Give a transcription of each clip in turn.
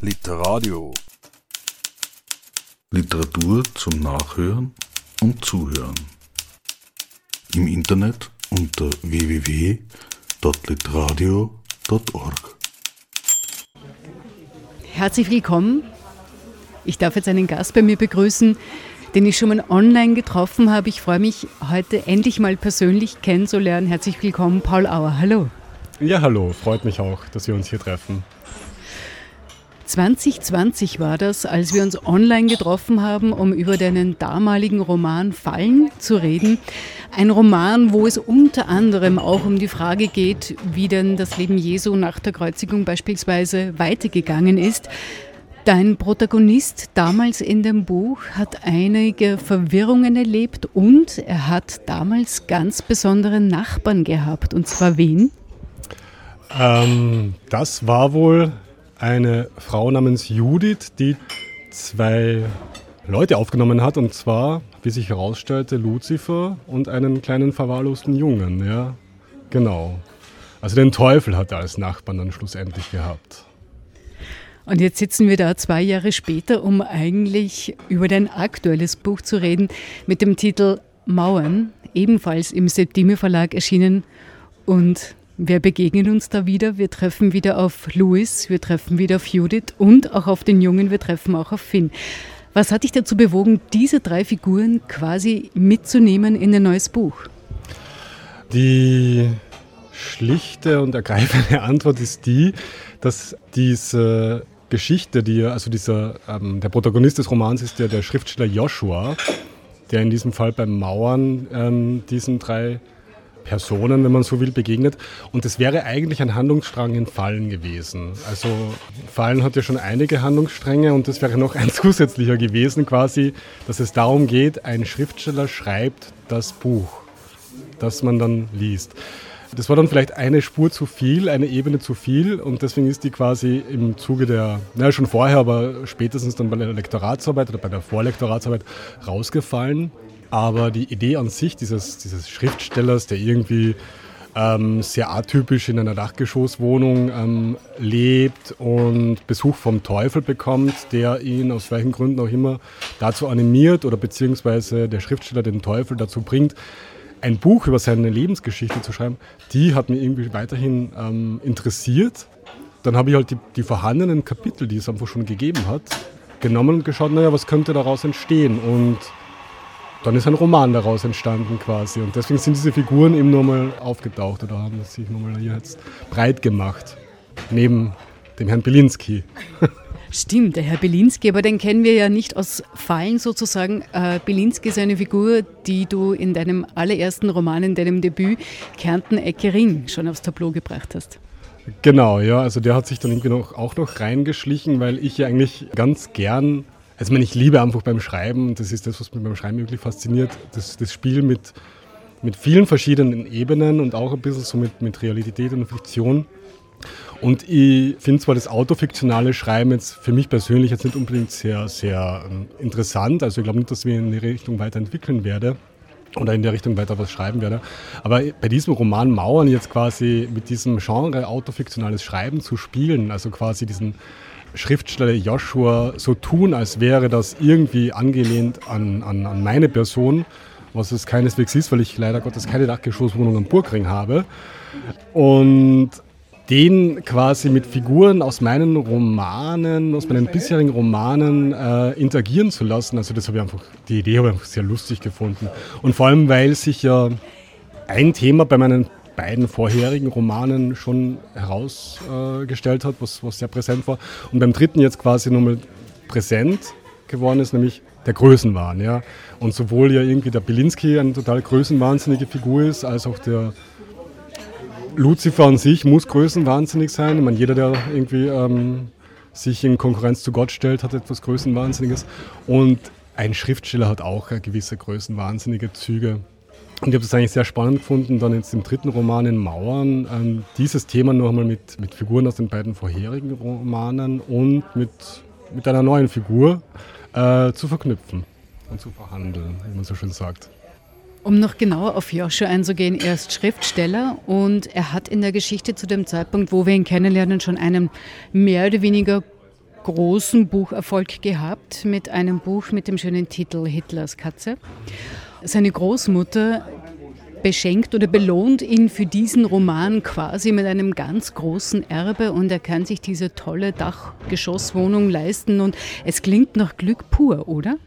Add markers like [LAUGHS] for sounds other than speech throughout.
Literadio. Literatur zum Nachhören und Zuhören. Im Internet unter www.literadio.org. Herzlich willkommen. Ich darf jetzt einen Gast bei mir begrüßen, den ich schon mal online getroffen habe. Ich freue mich, heute endlich mal persönlich kennenzulernen. Herzlich willkommen, Paul Auer. Hallo. Ja, hallo. Freut mich auch, dass wir uns hier treffen. 2020 war das, als wir uns online getroffen haben, um über deinen damaligen Roman Fallen zu reden. Ein Roman, wo es unter anderem auch um die Frage geht, wie denn das Leben Jesu nach der Kreuzigung beispielsweise weitergegangen ist. Dein Protagonist damals in dem Buch hat einige Verwirrungen erlebt und er hat damals ganz besondere Nachbarn gehabt. Und zwar wen? Ähm, das war wohl eine Frau namens Judith, die zwei Leute aufgenommen hat. Und zwar, wie sich herausstellte, Luzifer und einen kleinen verwahrlosten Jungen. Ja, genau. Also den Teufel hat er als Nachbarn dann schlussendlich gehabt. Und jetzt sitzen wir da zwei Jahre später, um eigentlich über dein aktuelles Buch zu reden, mit dem Titel Mauern, ebenfalls im Septime Verlag erschienen. Und wer begegnet uns da wieder? Wir treffen wieder auf Louis, wir treffen wieder auf Judith und auch auf den Jungen, wir treffen auch auf Finn. Was hat dich dazu bewogen, diese drei Figuren quasi mitzunehmen in ein neues Buch? Die schlichte und ergreifende Antwort ist die, dass diese Geschichte, die also dieser, ähm, der Protagonist des Romans ist ja der Schriftsteller Joshua, der in diesem Fall beim Mauern ähm, diesen drei Personen, wenn man so will, begegnet. Und es wäre eigentlich ein Handlungsstrang in Fallen gewesen. Also Fallen hat ja schon einige Handlungsstränge und das wäre noch [LAUGHS] ein zusätzlicher gewesen, quasi, dass es darum geht, ein Schriftsteller schreibt das Buch, das man dann liest. Das war dann vielleicht eine Spur zu viel, eine Ebene zu viel und deswegen ist die quasi im Zuge der, naja schon vorher, aber spätestens dann bei der Lektoratsarbeit oder bei der Vorlektoratsarbeit rausgefallen. Aber die Idee an sich dieses, dieses Schriftstellers, der irgendwie ähm, sehr atypisch in einer Dachgeschosswohnung ähm, lebt und Besuch vom Teufel bekommt, der ihn aus welchen Gründen auch immer dazu animiert oder beziehungsweise der Schriftsteller den Teufel dazu bringt, ein Buch über seine Lebensgeschichte zu schreiben, die hat mich irgendwie weiterhin ähm, interessiert. Dann habe ich halt die, die, vorhandenen Kapitel, die es einfach schon gegeben hat, genommen und geschaut, naja, was könnte daraus entstehen? Und dann ist ein Roman daraus entstanden quasi. Und deswegen sind diese Figuren eben nochmal aufgetaucht oder haben sich nochmal hier jetzt breit gemacht. Neben dem Herrn Belinsky. [LAUGHS] Stimmt, der Herr Belinsky, aber den kennen wir ja nicht aus Fallen sozusagen. Äh, Belinsky ist eine Figur, die du in deinem allerersten Roman, in deinem Debüt, Kärnten Ecke Ring, schon aufs Tableau gebracht hast. Genau, ja, also der hat sich dann irgendwie noch, auch noch reingeschlichen, weil ich ja eigentlich ganz gern, also ich, meine, ich liebe einfach beim Schreiben, das ist das, was mich beim Schreiben wirklich fasziniert, das, das Spiel mit, mit vielen verschiedenen Ebenen und auch ein bisschen so mit, mit Realität und Fiktion. Und ich finde zwar das autofiktionale Schreiben jetzt für mich persönlich jetzt nicht unbedingt sehr, sehr ähm, interessant. Also ich glaube nicht, dass ich in die Richtung weiterentwickeln werde oder in der Richtung weiter was schreiben werde. Aber bei diesem Roman Mauern jetzt quasi mit diesem Genre autofiktionales Schreiben zu spielen, also quasi diesen Schriftsteller Joshua so tun, als wäre das irgendwie angelehnt an, an, an meine Person, was es keineswegs ist, weil ich leider Gottes keine Dachgeschosswohnung am Burgring habe. Und den quasi mit Figuren aus meinen Romanen, aus meinen bisherigen Romanen äh, interagieren zu lassen. Also das habe ich einfach, die Idee habe ich einfach sehr lustig gefunden. Und vor allem, weil sich ja ein Thema bei meinen beiden vorherigen Romanen schon herausgestellt äh, hat, was, was sehr präsent war. Und beim dritten jetzt quasi nochmal präsent geworden ist, nämlich der Größenwahn. Ja. Und sowohl ja irgendwie der Belinsky eine total größenwahnsinnige Figur ist, als auch der Lucifer an sich muss größenwahnsinnig sein. Ich meine, jeder, der irgendwie ähm, sich in Konkurrenz zu Gott stellt, hat etwas Größenwahnsinniges. Und ein Schriftsteller hat auch gewisse größenwahnsinnige Züge. Und ich habe das eigentlich sehr spannend gefunden, dann jetzt im dritten Roman in Mauern ähm, dieses Thema noch einmal mit, mit Figuren aus den beiden vorherigen Romanen und mit, mit einer neuen Figur äh, zu verknüpfen und zu verhandeln, wie man so schön sagt. Um noch genauer auf Joshua einzugehen, er ist Schriftsteller und er hat in der Geschichte zu dem Zeitpunkt, wo wir ihn kennenlernen, schon einen mehr oder weniger großen Bucherfolg gehabt mit einem Buch mit dem schönen Titel Hitlers Katze. Seine Großmutter beschenkt oder belohnt ihn für diesen Roman quasi mit einem ganz großen Erbe und er kann sich diese tolle Dachgeschosswohnung leisten und es klingt nach Glück pur, oder?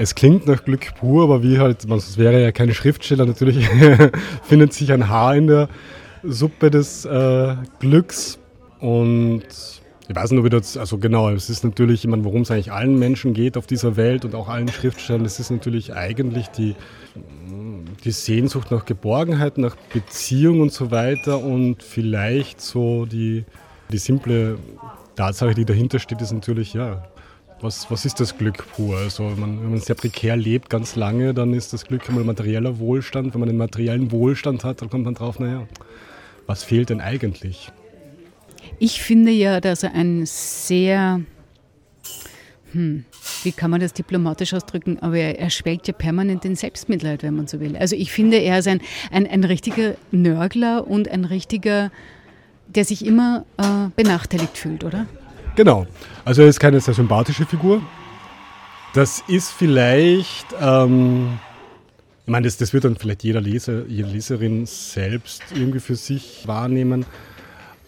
Es klingt nach Glück pur, aber wie halt, es wäre ja kein Schriftsteller, natürlich [LAUGHS] findet sich ein Haar in der Suppe des äh, Glücks. Und ich weiß nicht, ob ich das, also genau, es ist natürlich, ich meine, worum es eigentlich allen Menschen geht auf dieser Welt und auch allen Schriftstellern, es ist natürlich eigentlich die, die Sehnsucht nach Geborgenheit, nach Beziehung und so weiter und vielleicht so die, die simple Tatsache, die dahinter steht, ist natürlich, ja, was, was ist das Glück pur? Also man, wenn man sehr prekär lebt, ganz lange, dann ist das Glück einmal materieller Wohlstand. Wenn man den materiellen Wohlstand hat, dann kommt man drauf, naja, was fehlt denn eigentlich? Ich finde ja, dass er ein sehr, hm, wie kann man das diplomatisch ausdrücken, aber er, er schwelgt ja permanent in Selbstmitleid, wenn man so will. Also ich finde, er ist ein, ein, ein richtiger Nörgler und ein richtiger, der sich immer äh, benachteiligt fühlt, oder? Genau. Also er ist keine sehr sympathische Figur. Das ist vielleicht, ähm, ich meine, das, das wird dann vielleicht jeder Leser, jede Leserin selbst irgendwie für sich wahrnehmen.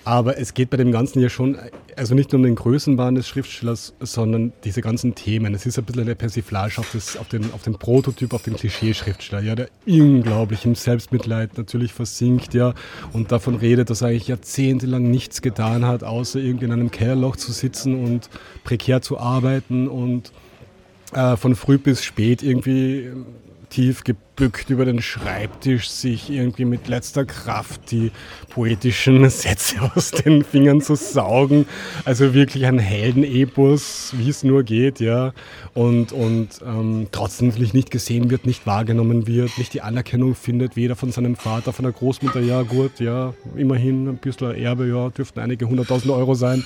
Aber es geht bei dem Ganzen ja schon, also nicht nur um den Größenwahn des Schriftstellers, sondern diese ganzen Themen. Es ist ein bisschen eine Persiflage auf, das, auf, den, auf den Prototyp, auf den Klischee-Schriftsteller, ja, der unglaublich im Selbstmitleid natürlich versinkt, ja, und davon redet, dass er eigentlich jahrzehntelang nichts getan hat, außer irgendwie in einem Kellerloch zu sitzen und prekär zu arbeiten und äh, von früh bis spät irgendwie tief gebückt über den Schreibtisch, sich irgendwie mit letzter Kraft die poetischen Sätze [LAUGHS] aus den Fingern zu saugen. Also wirklich ein Heldenepos, wie es nur geht, ja. Und, und ähm, trotzdem nicht gesehen wird, nicht wahrgenommen wird, nicht die Anerkennung findet, weder von seinem Vater, von der Großmutter, ja gut, ja, immerhin ein bisschen Erbe, ja, dürften einige hunderttausend Euro sein.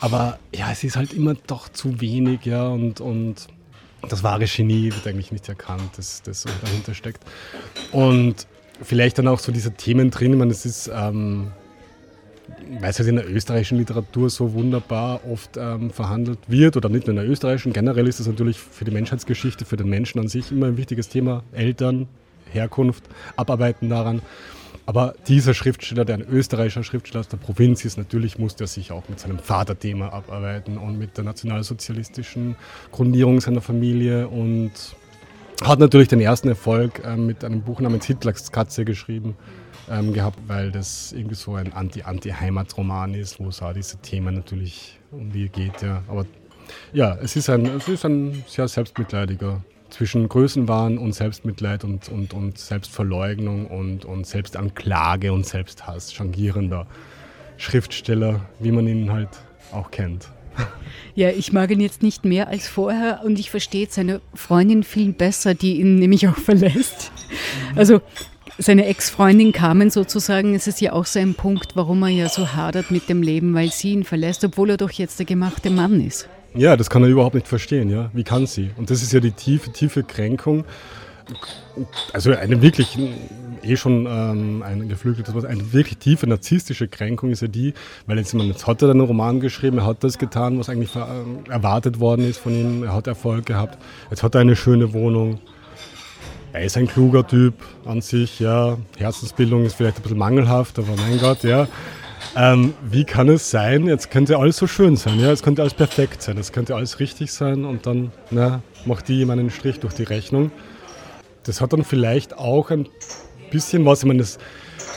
Aber ja, es ist halt immer doch zu wenig, ja, und, und das wahre Genie wird eigentlich nicht erkannt, das, das dahinter steckt. Und vielleicht dann auch so diese Themen drin, ich meine, es ist, ähm, weil es halt in der österreichischen Literatur so wunderbar oft ähm, verhandelt wird, oder nicht nur in der österreichischen, generell ist es natürlich für die Menschheitsgeschichte, für den Menschen an sich immer ein wichtiges Thema. Eltern, Herkunft, Abarbeiten daran. Aber dieser Schriftsteller, der ein österreichischer Schriftsteller aus der Provinz ist, natürlich musste er sich auch mit seinem Vaterthema abarbeiten und mit der nationalsozialistischen Grundierung seiner Familie und hat natürlich den ersten Erfolg äh, mit einem Buch namens Hitlers Katze geschrieben ähm, gehabt, weil das irgendwie so ein Anti-Anti-Heimatroman ist, wo es auch diese Themen natürlich um die geht. Ja. Aber ja, es ist ein, es ist ein sehr selbstmitleidiger zwischen Größenwahn und Selbstmitleid und, und, und Selbstverleugnung und, und Selbstanklage und Selbsthass, changierender Schriftsteller, wie man ihn halt auch kennt. Ja, ich mag ihn jetzt nicht mehr als vorher und ich verstehe seine Freundin viel besser, die ihn nämlich auch [LAUGHS] verlässt. Also seine Ex-Freundin Carmen sozusagen, es ist ja auch so ein Punkt, warum er ja so hadert mit dem Leben, weil sie ihn verlässt, obwohl er doch jetzt der gemachte Mann ist. Ja, das kann er überhaupt nicht verstehen, ja. Wie kann sie? Und das ist ja die tiefe, tiefe Kränkung. Also eine wirklich, eh schon ähm, ein geflügeltes Wort, eine wirklich tiefe narzisstische Kränkung ist ja die, weil jetzt, jetzt hat er einen Roman geschrieben, er hat das getan, was eigentlich äh, erwartet worden ist von ihm, er hat Erfolg gehabt, jetzt hat er eine schöne Wohnung. Er ist ein kluger Typ an sich, ja. Herzensbildung ist vielleicht ein bisschen mangelhaft, aber mein Gott, ja. Ähm, wie kann es sein, jetzt könnte alles so schön sein, ja, es könnte alles perfekt sein, es könnte alles richtig sein und dann na, macht die jemand einen Strich durch die Rechnung. Das hat dann vielleicht auch ein bisschen was, ich meine, das,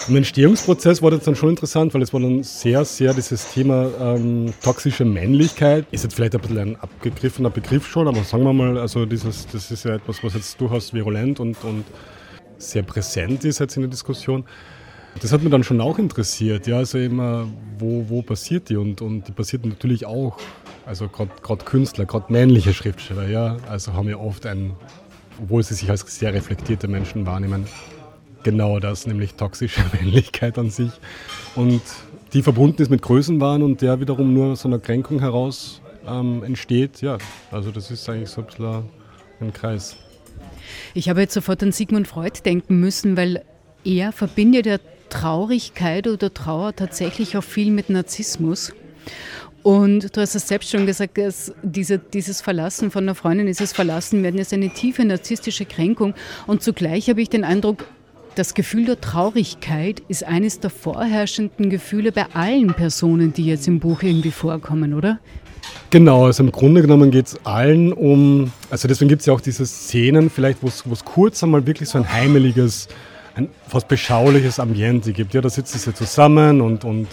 im Entstehungsprozess war das dann schon interessant, weil es war dann sehr, sehr dieses Thema ähm, toxische Männlichkeit. Ist jetzt vielleicht ein bisschen ein abgegriffener Begriff schon, aber sagen wir mal, also dieses, das ist ja etwas, was jetzt durchaus virulent und, und sehr präsent ist jetzt in der Diskussion. Das hat mich dann schon auch interessiert, ja, also immer, wo, wo passiert die? Und, und die passiert natürlich auch, also gerade Künstler, gerade männliche Schriftsteller, ja, also haben ja oft ein, obwohl sie sich als sehr reflektierte Menschen wahrnehmen, genau das, nämlich toxische [LAUGHS] Männlichkeit an sich. Und die verbunden ist mit Größenwahn und der wiederum nur aus einer Kränkung heraus ähm, entsteht, ja, also das ist eigentlich so ein bisschen ein Kreis. Ich habe jetzt sofort an Sigmund Freud denken müssen, weil er verbindet ja Traurigkeit oder Trauer tatsächlich auch viel mit Narzissmus. Und du hast es selbst schon gesagt, dass diese, dieses Verlassen von einer Freundin, dieses Verlassen werden ist eine tiefe narzisstische Kränkung. Und zugleich habe ich den Eindruck, das Gefühl der Traurigkeit ist eines der vorherrschenden Gefühle bei allen Personen, die jetzt im Buch irgendwie vorkommen, oder? Genau, also im Grunde genommen geht es allen um, also deswegen gibt es ja auch diese Szenen, vielleicht, wo es kurz einmal wirklich so ein heimeliges, ein fast beschauliches Ambiente gibt. Ja, da sitzen sie zusammen und, und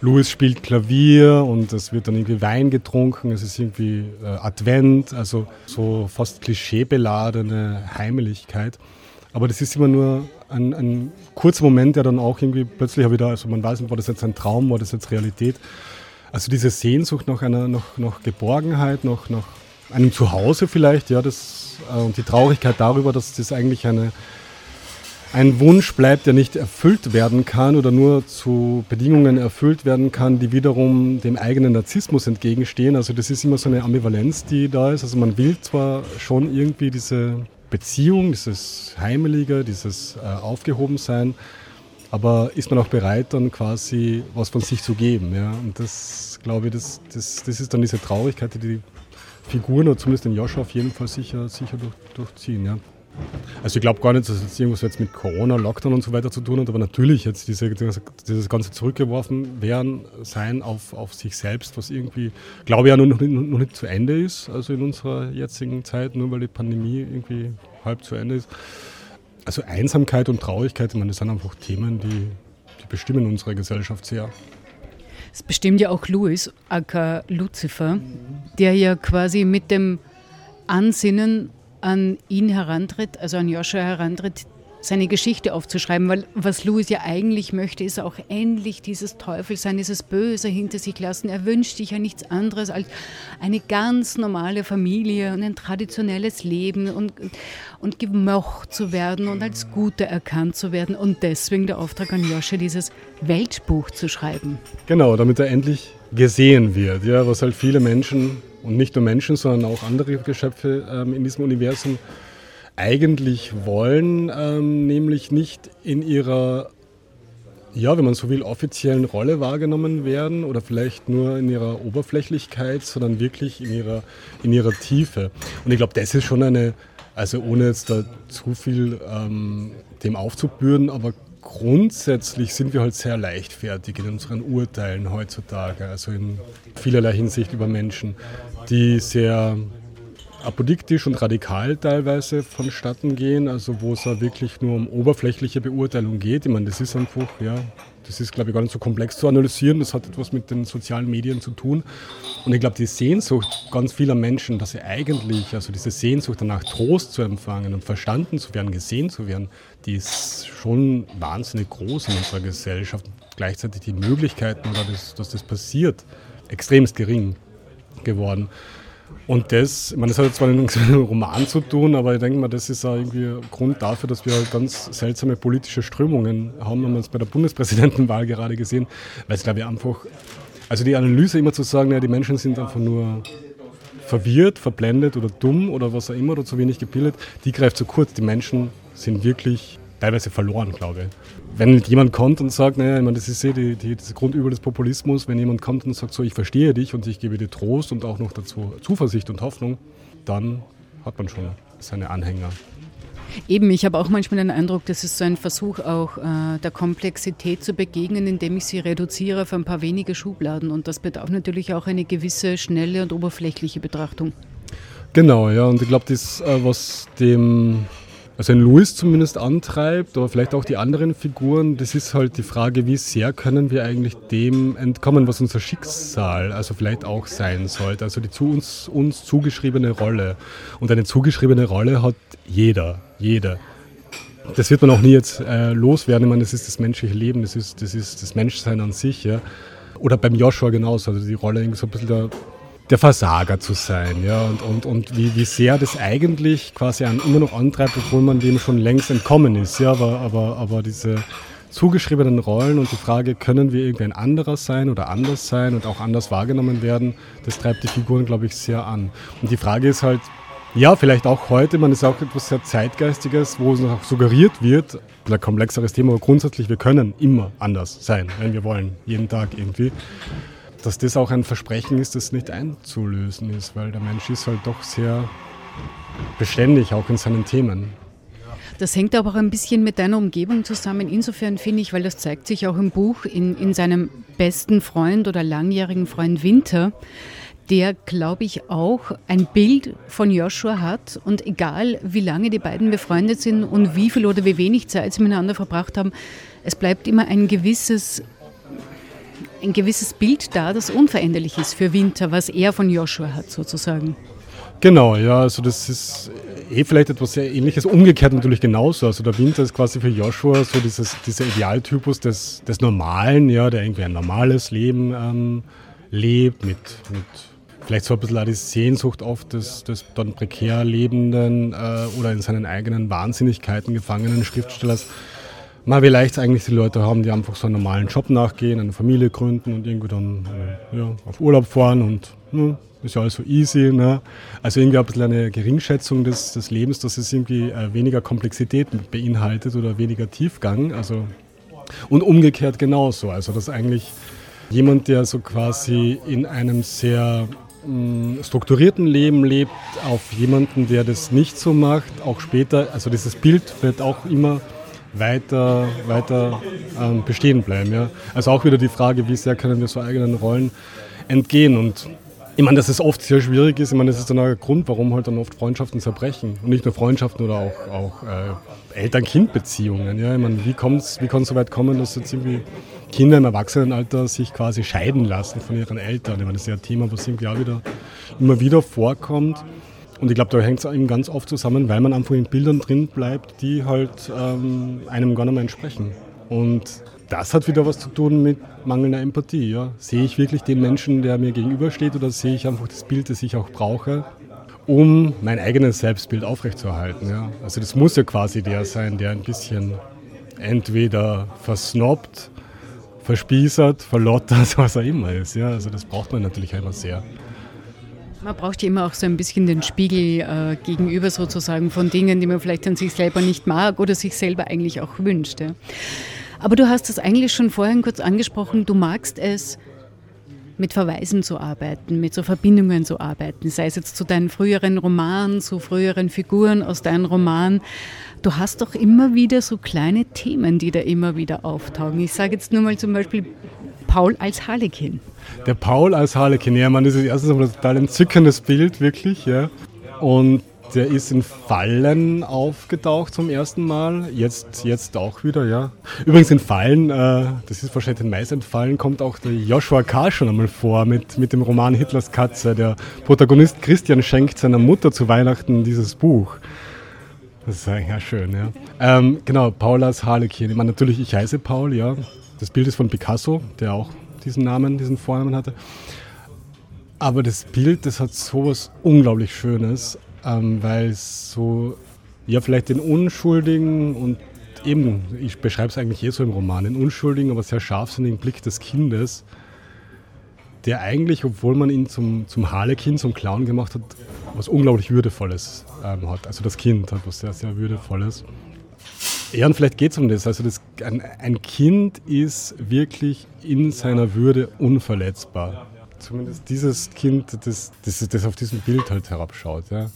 Louis spielt Klavier und es wird dann irgendwie Wein getrunken, es ist irgendwie äh, Advent, also so fast klischeebeladene Heimeligkeit. Aber das ist immer nur ein, ein kurzer Moment, der dann auch irgendwie plötzlich wieder, also man weiß nicht, war das jetzt ein Traum, war das jetzt Realität. Also diese Sehnsucht nach einer nach, nach Geborgenheit, nach, nach einem Zuhause vielleicht, ja, das, äh, und die Traurigkeit darüber, dass das eigentlich eine, ein Wunsch bleibt, der nicht erfüllt werden kann oder nur zu Bedingungen erfüllt werden kann, die wiederum dem eigenen Narzissmus entgegenstehen. Also das ist immer so eine Ambivalenz, die da ist. Also man will zwar schon irgendwie diese Beziehung, dieses Heimelige, dieses äh, Aufgehobensein, aber ist man auch bereit, dann quasi was von sich zu geben. Ja? Und das, glaube ich, das, das, das ist dann diese Traurigkeit, die die Figuren, oder zumindest den Joshua auf jeden Fall sicher, sicher durch, durchziehen. Ja? Also ich glaube gar nicht, dass es irgendwas jetzt mit Corona, Lockdown und so weiter zu tun hat, aber natürlich jetzt diese, dieses ganze zurückgeworfen werden sein auf, auf sich selbst, was irgendwie, glaube ich, ja noch nicht, noch nicht zu Ende ist, also in unserer jetzigen Zeit, nur weil die Pandemie irgendwie halb zu Ende ist. Also Einsamkeit und Traurigkeit, ich meine, das sind einfach Themen, die, die bestimmen unsere Gesellschaft sehr. Es bestimmt ja auch Louis, aka Lucifer, der ja quasi mit dem Ansinnen an ihn herantritt, also an Joshua herantritt, seine Geschichte aufzuschreiben, weil was Louis ja eigentlich möchte, ist auch endlich dieses Teufelsein, dieses Böse hinter sich lassen. Er wünscht sich ja nichts anderes als eine ganz normale Familie und ein traditionelles Leben und, und gemocht zu werden und als Guter erkannt zu werden und deswegen der Auftrag an Joshua, dieses Weltbuch zu schreiben. Genau, damit er endlich gesehen wird, ja, was halt viele Menschen und nicht nur Menschen, sondern auch andere Geschöpfe ähm, in diesem Universum eigentlich wollen, ähm, nämlich nicht in ihrer, ja, wenn man so will, offiziellen Rolle wahrgenommen werden oder vielleicht nur in ihrer Oberflächlichkeit, sondern wirklich in ihrer, in ihrer Tiefe. Und ich glaube, das ist schon eine, also ohne jetzt da zu viel ähm, dem aufzubürden, aber grundsätzlich sind wir halt sehr leichtfertig in unseren Urteilen heutzutage, also in vielerlei Hinsicht über Menschen, die sehr apodiktisch und radikal teilweise vonstatten gehen, also wo es ja wirklich nur um oberflächliche Beurteilung geht. Ich meine, das ist einfach, ja, das ist, glaube ich, gar nicht so komplex zu analysieren. Das hat etwas mit den sozialen Medien zu tun. Und ich glaube, die Sehnsucht ganz vieler Menschen, dass sie eigentlich, also diese Sehnsucht danach Trost zu empfangen und verstanden zu werden, gesehen zu werden, die ist schon wahnsinnig groß in unserer Gesellschaft. Gleichzeitig die Möglichkeiten, dass das passiert, extremst gering geworden. Und das, ich meine, das hat zwar nicht mit einem Roman zu tun, aber ich denke mal, das ist auch irgendwie Grund dafür, dass wir halt ganz seltsame politische Strömungen haben. Haben wir es bei der Bundespräsidentenwahl gerade gesehen, weil es, glaube ich, einfach, also die Analyse immer zu sagen, ja, die Menschen sind einfach nur verwirrt, verblendet oder dumm oder was auch immer oder zu wenig gebildet, die greift zu kurz. Die Menschen sind wirklich teilweise verloren, glaube ich. Wenn jemand kommt und sagt, naja, ich meine, das ist ja die, die, das Grundübel des Populismus, wenn jemand kommt und sagt, so, ich verstehe dich und ich gebe dir Trost und auch noch dazu Zuversicht und Hoffnung, dann hat man schon seine Anhänger. Eben, ich habe auch manchmal den Eindruck, das ist so ein Versuch auch äh, der Komplexität zu begegnen, indem ich sie reduziere auf ein paar wenige Schubladen. Und das bedarf natürlich auch eine gewisse schnelle und oberflächliche Betrachtung. Genau, ja, und ich glaube, das, äh, was dem also Louis zumindest antreibt, aber vielleicht auch die anderen Figuren, das ist halt die Frage, wie sehr können wir eigentlich dem entkommen, was unser Schicksal also vielleicht auch sein sollte, also die zu uns, uns zugeschriebene Rolle. Und eine zugeschriebene Rolle hat jeder, jeder. Das wird man auch nie jetzt äh, loswerden. Ich meine, das ist das menschliche Leben, das ist das, ist das Menschsein an sich. Ja. Oder beim Joshua genauso, also die Rolle irgendwie so ein bisschen der der Versager zu sein. Ja? Und, und, und wie, wie sehr das eigentlich quasi einen immer noch antreibt, obwohl man dem schon längst entkommen ist. Ja? Aber, aber, aber diese zugeschriebenen Rollen und die Frage, können wir irgendwie ein anderer sein oder anders sein und auch anders wahrgenommen werden, das treibt die Figuren, glaube ich, sehr an. Und die Frage ist halt, ja, vielleicht auch heute, man ist auch etwas sehr Zeitgeistiges, wo es auch suggeriert wird, ein komplexeres Thema, aber grundsätzlich, wir können immer anders sein, wenn wir wollen, jeden Tag irgendwie. Dass das auch ein Versprechen ist, das nicht einzulösen ist, weil der Mensch ist halt doch sehr beständig, auch in seinen Themen. Das hängt aber auch ein bisschen mit deiner Umgebung zusammen. Insofern finde ich, weil das zeigt sich auch im Buch in, in seinem besten Freund oder langjährigen Freund Winter, der, glaube ich, auch ein Bild von Joshua hat. Und egal, wie lange die beiden befreundet sind und wie viel oder wie wenig Zeit sie miteinander verbracht haben, es bleibt immer ein gewisses, ein gewisses Bild da, das unveränderlich ist für Winter, was er von Joshua hat, sozusagen. Genau, ja, also das ist eh vielleicht etwas sehr ähnliches, umgekehrt natürlich genauso. Also der Winter ist quasi für Joshua so dieses, dieser Idealtypus des, des Normalen, ja, der irgendwie ein normales Leben ähm, lebt, mit, mit vielleicht so ein bisschen auch die Sehnsucht oft des, des dann prekär lebenden äh, oder in seinen eigenen Wahnsinnigkeiten gefangenen Schriftstellers. Mal wie leicht eigentlich die Leute haben, die einfach so einen normalen Job nachgehen, eine Familie gründen und irgendwie dann äh, ja, auf Urlaub fahren und ja, ist ja alles so easy. Ne? Also irgendwie ein bisschen eine Geringschätzung des, des Lebens, dass es irgendwie äh, weniger Komplexität beinhaltet oder weniger Tiefgang. Also, und umgekehrt genauso. Also dass eigentlich jemand, der so quasi in einem sehr mm, strukturierten Leben lebt, auf jemanden, der das nicht so macht, auch später, also dieses Bild wird auch immer weiter, weiter ähm, bestehen bleiben. Ja? Also auch wieder die Frage, wie sehr können wir so eigenen Rollen entgehen und ich meine, dass es oft sehr schwierig ist. Ich meine, das ist dann auch ein Grund, warum halt dann oft Freundschaften zerbrechen. Und nicht nur Freundschaften oder auch, auch äh, Eltern-Kind-Beziehungen. Ja? Ich meine, wie, wie kann es so weit kommen, dass jetzt irgendwie Kinder im Erwachsenenalter sich quasi scheiden lassen von ihren Eltern? Ich meine, das ist ja ein Thema, was irgendwie auch wieder, immer wieder vorkommt. Und ich glaube, da hängt es eben ganz oft zusammen, weil man einfach in Bildern drin bleibt, die halt ähm, einem gar nicht mehr entsprechen. Und das hat wieder was zu tun mit mangelnder Empathie. Ja. Sehe ich wirklich den Menschen, der mir gegenübersteht, oder sehe ich einfach das Bild, das ich auch brauche, um mein eigenes Selbstbild aufrechtzuerhalten? Ja. Also das muss ja quasi der sein, der ein bisschen entweder versnobbt, verspießert, verlottert, [LAUGHS] was er immer ist. Ja. Also das braucht man natürlich immer sehr. Man braucht ja immer auch so ein bisschen den Spiegel äh, gegenüber sozusagen von Dingen, die man vielleicht an sich selber nicht mag oder sich selber eigentlich auch wünscht. Ja. Aber du hast es eigentlich schon vorhin kurz angesprochen, du magst es, mit Verweisen zu arbeiten, mit so Verbindungen zu arbeiten, sei es jetzt zu deinen früheren Romanen, zu früheren Figuren aus deinen Romanen. Du hast doch immer wieder so kleine Themen, die da immer wieder auftauchen. Ich sage jetzt nur mal zum Beispiel Paul als Harlekin. Der Paul als Harlekin, ja, man, das ist erstens ein total entzückendes Bild, wirklich, ja. Und der ist in Fallen aufgetaucht zum ersten Mal. Jetzt, jetzt auch wieder, ja. Übrigens in Fallen, äh, das ist wahrscheinlich den meisten Fallen, kommt auch der Joshua K. schon einmal vor mit, mit dem Roman Hitlers Katze. Der Protagonist Christian schenkt seiner Mutter zu Weihnachten dieses Buch. Das ist ja schön, ja. Ähm, genau, Paulas Harlekin. Ich meine, natürlich, ich heiße Paul, ja. Das Bild ist von Picasso, der auch diesen Namen, diesen Vornamen hatte. Aber das Bild, das hat sowas unglaublich Schönes ähm, weil es so, ja, vielleicht den unschuldigen und eben, ich beschreibe es eigentlich eh so im Roman, den unschuldigen, aber sehr scharfsinnigen Blick des Kindes, der eigentlich, obwohl man ihn zum, zum Harlekin, zum Clown gemacht hat, was unglaublich Würdevolles ähm, hat. Also das Kind hat was sehr, sehr Würdevolles. Ja, und vielleicht geht es um das. Also das, ein, ein Kind ist wirklich in seiner Würde unverletzbar. Zumindest dieses Kind, das, das, das auf diesem Bild halt herabschaut. Ja.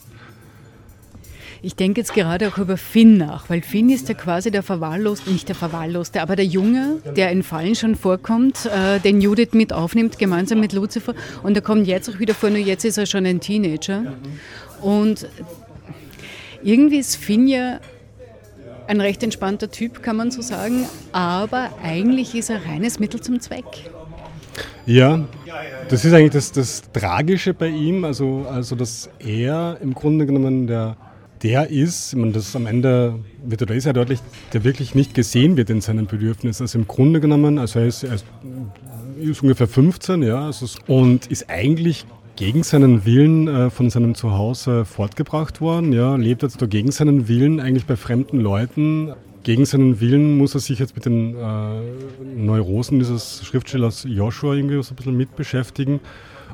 Ich denke jetzt gerade auch über Finn nach, weil Finn ist ja quasi der Verwahrloste, nicht der Verwahrloste, aber der Junge, der in Fallen schon vorkommt, äh, den Judith mit aufnimmt, gemeinsam mit Lucifer. Und er kommt jetzt auch wieder vor, nur jetzt ist er schon ein Teenager. Und irgendwie ist Finn ja ein recht entspannter Typ, kann man so sagen, aber eigentlich ist er reines Mittel zum Zweck. Ja, das ist eigentlich das, das Tragische bei ihm, also, also dass er im Grunde genommen der der ist, ich meine, das am Ende wird oder ist ja deutlich, der wirklich nicht gesehen wird in seinen Bedürfnissen. Also im Grunde genommen, also er ist, er ist, ungefähr 15, ja, also und ist eigentlich gegen seinen Willen äh, von seinem Zuhause fortgebracht worden, ja, lebt jetzt da gegen seinen Willen eigentlich bei fremden Leuten. Gegen seinen Willen muss er sich jetzt mit den äh, Neurosen dieses Schriftstellers Joshua irgendwie so ein bisschen mit beschäftigen.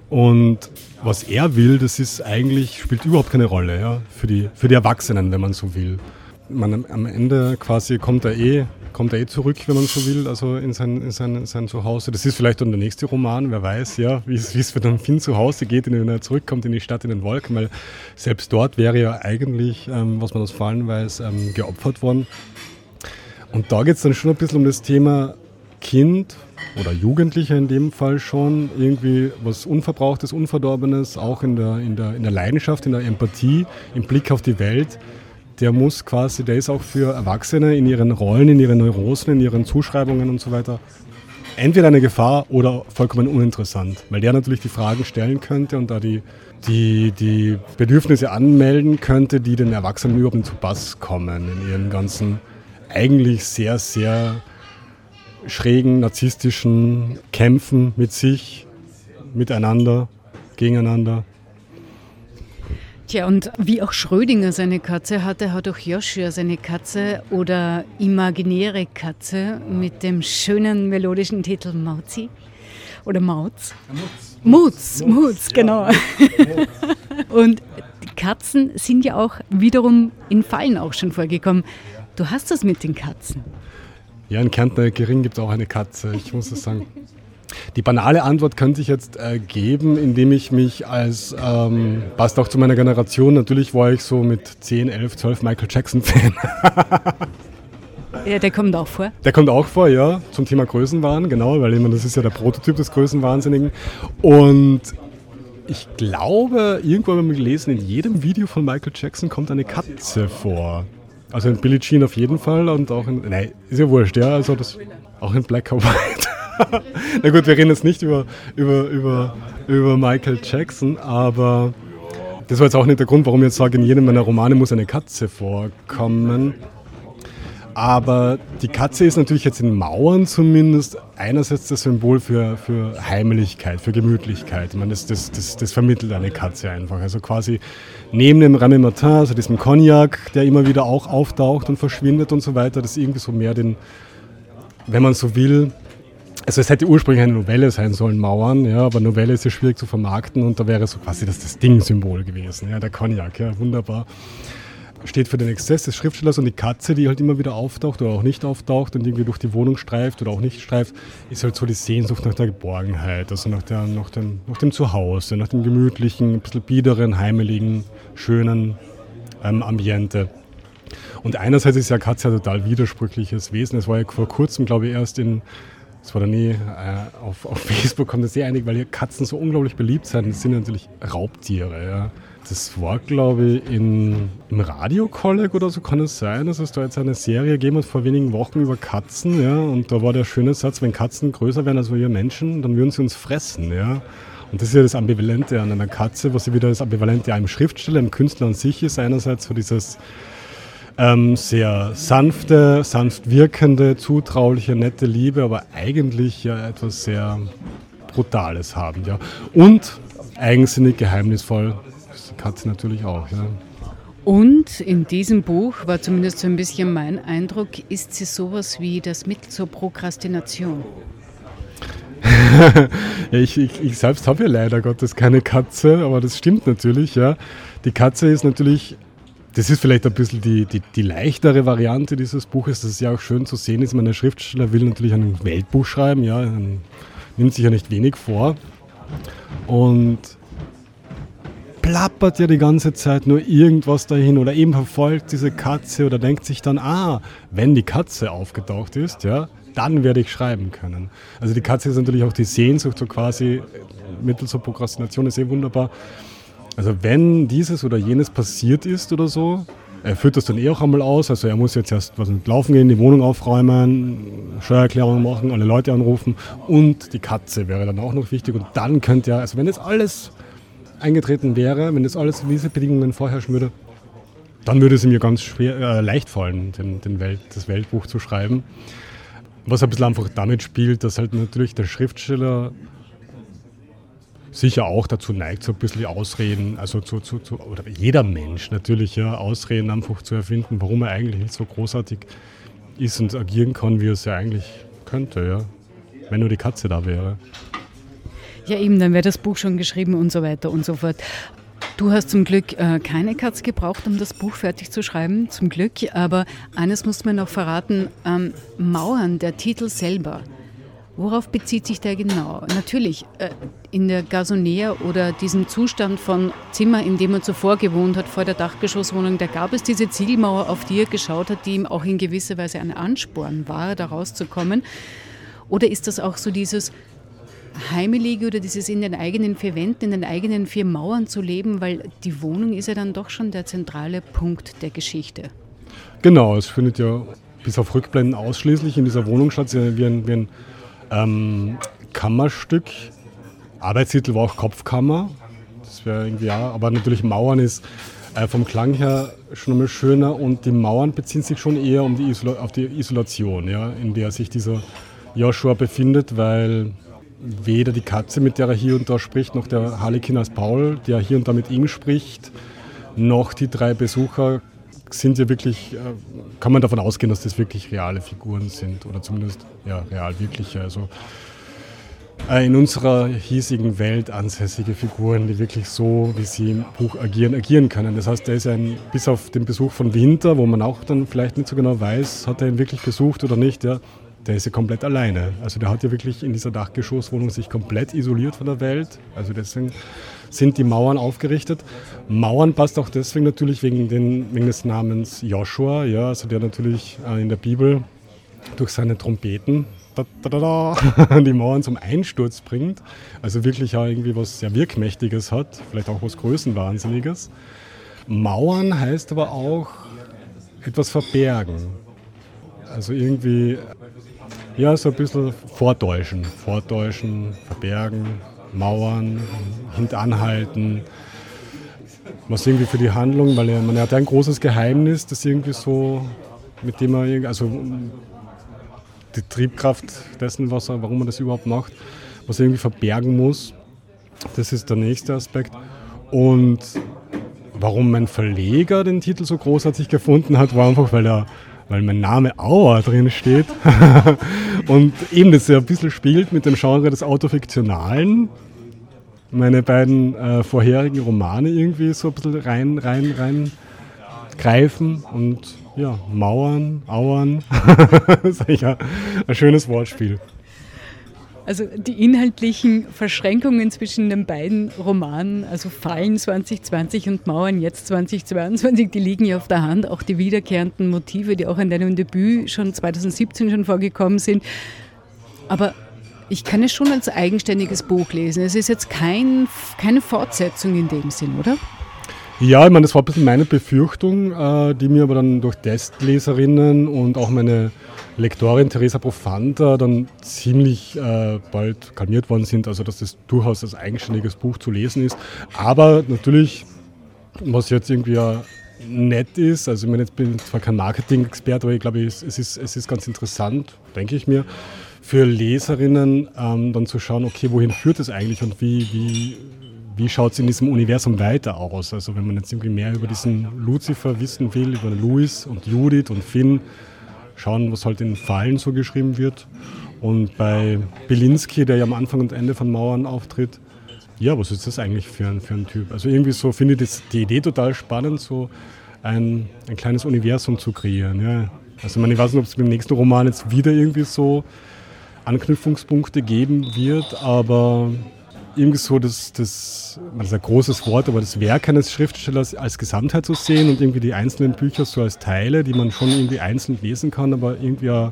Und was er will, das ist eigentlich, spielt überhaupt keine Rolle ja, für, die, für die Erwachsenen, wenn man so will. Man, am Ende quasi kommt er eh kommt er eh zurück, wenn man so will, also in sein, in sein, sein Zuhause. Das ist vielleicht dann der nächste Roman, wer weiß, ja, wie es für den Finn zu Hause geht, wenn er zurückkommt in die Stadt in den Wolken, weil selbst dort wäre ja eigentlich, ähm, was man aus Fallen weiß, ähm, geopfert worden. Und da geht es dann schon ein bisschen um das Thema Kind oder Jugendlicher in dem Fall schon, irgendwie was Unverbrauchtes, Unverdorbenes, auch in der, in der, in der Leidenschaft, in der Empathie, im Blick auf die Welt der muss quasi, der ist auch für Erwachsene in ihren Rollen, in ihren Neurosen, in ihren Zuschreibungen und so weiter entweder eine Gefahr oder vollkommen uninteressant, weil der natürlich die Fragen stellen könnte und da die, die, die Bedürfnisse anmelden könnte, die den Erwachsenen überhaupt zu Pass kommen in ihren ganzen eigentlich sehr, sehr schrägen, narzisstischen Kämpfen mit sich, miteinander, gegeneinander. Tja, und wie auch Schrödinger seine Katze hatte, hat auch Joshua seine Katze oder imaginäre Katze mit dem schönen melodischen Titel Mauzi oder Mauz. Mutz, Mutz, genau. und die Katzen sind ja auch wiederum in Fallen auch schon vorgekommen. Du hast das mit den Katzen. Ja, in Kärntner Gering gibt es auch eine Katze, ich muss es sagen. [LAUGHS] Die banale Antwort könnte ich jetzt äh, geben, indem ich mich als, ähm, passt auch zu meiner Generation, natürlich war ich so mit 10, 11, 12 Michael Jackson-Fan. [LAUGHS] ja, der kommt auch vor. Der kommt auch vor, ja, zum Thema Größenwahn, genau, weil ich meine, das ist ja der Prototyp des Größenwahnsinnigen. Und ich glaube, irgendwo haben wir gelesen, in jedem Video von Michael Jackson kommt eine Katze vor. Also in Billie Jean auf jeden Fall und auch in, nein, ist ja wurscht, ja, also das, auch in Black or White. Na gut, wir reden jetzt nicht über, über, über, über Michael Jackson, aber das war jetzt auch nicht der Grund, warum ich jetzt sage, in jedem meiner Romane muss eine Katze vorkommen. Aber die Katze ist natürlich jetzt in Mauern zumindest einerseits das Symbol für, für Heimeligkeit, für Gemütlichkeit. Ich meine, das, das, das, das vermittelt eine Katze einfach. Also quasi neben dem Rame Martin, also diesem Cognac, der immer wieder auch auftaucht und verschwindet und so weiter, das irgendwie so mehr den, wenn man so will, also es hätte ursprünglich eine Novelle sein sollen, Mauern, ja, aber Novelle ist ja schwierig zu vermarkten und da wäre so quasi das, das Ding-Symbol gewesen, ja, der Cognac, ja, wunderbar. Steht für den Exzess des Schriftstellers und die Katze, die halt immer wieder auftaucht oder auch nicht auftaucht und irgendwie durch die Wohnung streift oder auch nicht streift, ist halt so die Sehnsucht nach der Geborgenheit, also nach, der, nach, dem, nach dem Zuhause, nach dem gemütlichen, ein bisschen biederen, heimeligen, schönen ähm, Ambiente. Und einerseits ist ja Katze ein total widersprüchliches Wesen. Es war ja vor kurzem, glaube ich, erst in war dann nie, äh, auf, auf [LAUGHS] Facebook kommt das sehr einig, weil hier Katzen so unglaublich beliebt sind. Das sind natürlich Raubtiere. Ja. Das war, glaube ich, in, im Radio-Kolleg oder so kann es sein, dass es da jetzt eine Serie gegeben hat vor wenigen Wochen über Katzen. Ja. Und da war der schöne Satz, wenn Katzen größer wären als wir Menschen, dann würden sie uns fressen. Ja. Und das ist ja das Ambivalente an einer Katze, was ja wieder das Ambivalente einem Schriftsteller, einem Künstler an sich ist. Einerseits so dieses ähm, sehr sanfte, sanft wirkende, zutrauliche, nette Liebe, aber eigentlich ja etwas sehr Brutales haben. Ja. Und eigensinnig, geheimnisvoll, das hat sie natürlich auch. Ja. Und in diesem Buch, war zumindest so ein bisschen mein Eindruck, ist sie sowas wie das Mittel zur Prokrastination. [LAUGHS] ja, ich, ich, ich, selbst habe ja leider Gottes keine Katze, aber das stimmt natürlich, ja. Die Katze ist natürlich das ist vielleicht ein bisschen die, die, die, leichtere Variante dieses Buches. Das ist ja auch schön zu sehen ist. Mein Schriftsteller will natürlich ein Weltbuch schreiben, ja, nimmt sich ja nicht wenig vor. Und plappert ja die ganze Zeit nur irgendwas dahin oder eben verfolgt diese Katze oder denkt sich dann, ah, wenn die Katze aufgetaucht ist, ja, dann werde ich schreiben können. Also die Katze ist natürlich auch die Sehnsucht, so quasi mittels zur Prokrastination ist eh wunderbar also wenn dieses oder jenes passiert ist oder so, er führt das dann eh auch einmal aus. Also er muss jetzt erst was mit Laufen gehen, die Wohnung aufräumen, Steuererklärung machen, alle Leute anrufen und die Katze wäre dann auch noch wichtig. Und dann könnte er, also wenn das alles eingetreten wäre, wenn das alles diese Bedingungen vorherrschen würde, dann würde es ja ganz schwer, äh, leicht fallen, den, den Welt, das Weltbuch zu schreiben. Was ein bisschen einfach damit spielt, dass halt natürlich der Schriftsteller sicher auch dazu neigt, so ein bisschen Ausreden, also zu, zu, zu, oder jeder Mensch natürlich, ja, Ausreden einfach zu erfinden, warum er eigentlich nicht so großartig ist und agieren kann, wie er es ja eigentlich könnte, ja. Wenn nur die Katze da wäre. Ja, eben, dann wäre das Buch schon geschrieben und so weiter und so fort. Du hast zum Glück äh, keine Katz gebraucht, um das Buch fertig zu schreiben, zum Glück. Aber eines muss man noch verraten, ähm, Mauern, der Titel selber. Worauf bezieht sich der genau? Natürlich, äh, in der Gasonea oder diesem Zustand von Zimmer, in dem er zuvor gewohnt hat, vor der Dachgeschosswohnung, da gab es diese Ziegelmauer, auf die er geschaut hat, die ihm auch in gewisser Weise ein Ansporn war, da rauszukommen. Oder ist das auch so dieses Heimelige oder dieses in den eigenen vier Wänden, in den eigenen vier Mauern zu leben, weil die Wohnung ist ja dann doch schon der zentrale Punkt der Geschichte. Genau, es findet ja bis auf Rückblenden ausschließlich in dieser Wohnung statt, wie ein, wie ein ähm, Kammerstück. Arbeitstitel war auch Kopfkammer. Das wäre irgendwie ja, aber natürlich Mauern ist äh, vom Klang her schon einmal schöner und die Mauern beziehen sich schon eher um die auf die Isolation, ja, in der sich dieser Joshua befindet, weil weder die Katze, mit der er hier und da spricht, noch der Harlekin als Paul, der hier und da mit ihm spricht, noch die drei Besucher sind ja wirklich, äh, kann man davon ausgehen, dass das wirklich reale Figuren sind oder zumindest ja, real wirkliche. Also in unserer hiesigen Welt ansässige Figuren, die wirklich so, wie sie im Buch agieren, agieren können. Das heißt, er ist ein, bis auf den Besuch von Winter, wo man auch dann vielleicht nicht so genau weiß, hat er ihn wirklich besucht oder nicht, ja, der ist ja komplett alleine. Also der hat ja wirklich in dieser Dachgeschosswohnung sich komplett isoliert von der Welt. Also deswegen sind die Mauern aufgerichtet. Mauern passt auch deswegen natürlich wegen, den, wegen des Namens Joshua, ja, also der natürlich äh, in der Bibel durch seine Trompeten da, da, da, die Mauern zum Einsturz bringt. Also wirklich auch irgendwie was sehr Wirkmächtiges hat, vielleicht auch was Größenwahnsinniges. Mauern heißt aber auch etwas verbergen. Also irgendwie ja, so ein bisschen vortäuschen. Vortäuschen, verbergen, mauern, hintanhalten. Was irgendwie für die Handlung, weil man hat ein großes Geheimnis, das irgendwie so, mit dem er, also die Triebkraft dessen, was warum man das überhaupt macht, was er irgendwie verbergen muss. Das ist der nächste Aspekt. Und warum mein Verleger den Titel so großartig gefunden hat, war einfach, weil er weil mein Name Auer drin steht [LAUGHS] und eben das ja ein bisschen spielt mit dem Genre des Autofiktionalen. Meine beiden äh, vorherigen Romane irgendwie so ein bisschen rein, rein, rein greifen und ja, Mauern, Auern. [LAUGHS] das ist eigentlich ein, schönes Wortspiel. Also die inhaltlichen Verschränkungen zwischen den beiden Romanen, also Fallen 2020 und Mauern jetzt 2022, die liegen ja auf der Hand. Auch die wiederkehrenden Motive, die auch in deinem Debüt schon 2017 schon vorgekommen sind. Aber ich kann es schon als eigenständiges Buch lesen. Es ist jetzt kein, keine Fortsetzung in dem Sinn, oder? Ja, ich meine, das war ein bisschen meine Befürchtung, äh, die mir aber dann durch Testleserinnen und auch meine Lektorin Teresa Profanta dann ziemlich äh, bald kalmiert worden sind, also dass das durchaus als eigenständiges Buch zu lesen ist. Aber natürlich, was jetzt irgendwie ja nett ist, also ich meine, jetzt bin ich zwar kein Marketing-Experte, aber ich glaube, es ist, es ist ganz interessant, denke ich mir, für Leserinnen ähm, dann zu schauen, okay, wohin führt es eigentlich und wie, wie, wie schaut es in diesem Universum weiter aus? Also wenn man jetzt irgendwie mehr über diesen Lucifer wissen will, über Louis und Judith und Finn, schauen, was halt in Fallen so geschrieben wird. Und bei Belinsky, der ja am Anfang und Ende von Mauern auftritt, ja, was ist das eigentlich für ein, für ein Typ? Also irgendwie so finde ich die Idee total spannend, so ein, ein kleines Universum zu kreieren. Ja. Also ich, meine, ich weiß nicht, ob es beim nächsten Roman jetzt wieder irgendwie so Anknüpfungspunkte geben wird, aber irgendwie so das, das, das ist ein großes Wort, aber das Werk eines Schriftstellers als Gesamtheit zu sehen und irgendwie die einzelnen Bücher so als Teile, die man schon irgendwie einzeln lesen kann, aber irgendwie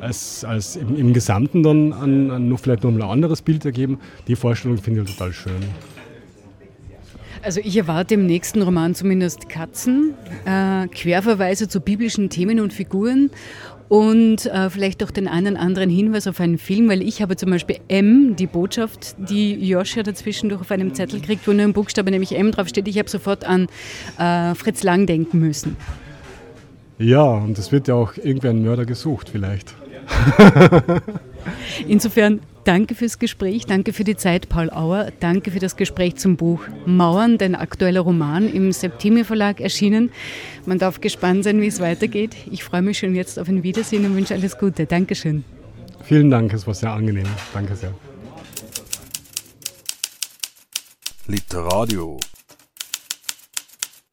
als, als im, im Gesamten dann an, an noch vielleicht noch ein anderes Bild ergeben. Die Vorstellung finde ich total schön. Also ich erwarte im nächsten Roman zumindest Katzen, äh, Querverweise zu biblischen Themen und Figuren und äh, vielleicht auch den einen anderen Hinweis auf einen Film, weil ich habe zum Beispiel M, die Botschaft, die Joshua dazwischendurch auf einem Zettel kriegt, wo nur ein Buchstabe, nämlich M draufsteht. Ich habe sofort an äh, Fritz Lang denken müssen. Ja, und es wird ja auch irgendwie ein Mörder gesucht vielleicht. Insofern danke fürs Gespräch, danke für die Zeit, Paul Auer, danke für das Gespräch zum Buch Mauern, dein aktueller Roman im Septime Verlag erschienen. Man darf gespannt sein, wie es weitergeht. Ich freue mich schon jetzt auf ein Wiedersehen und wünsche alles Gute. Dankeschön. Vielen Dank, es war sehr angenehm. Danke sehr. Literadio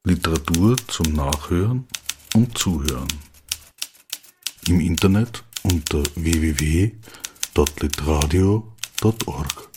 Literatur zum Nachhören und Zuhören. Im Internet unter www.litradio.org.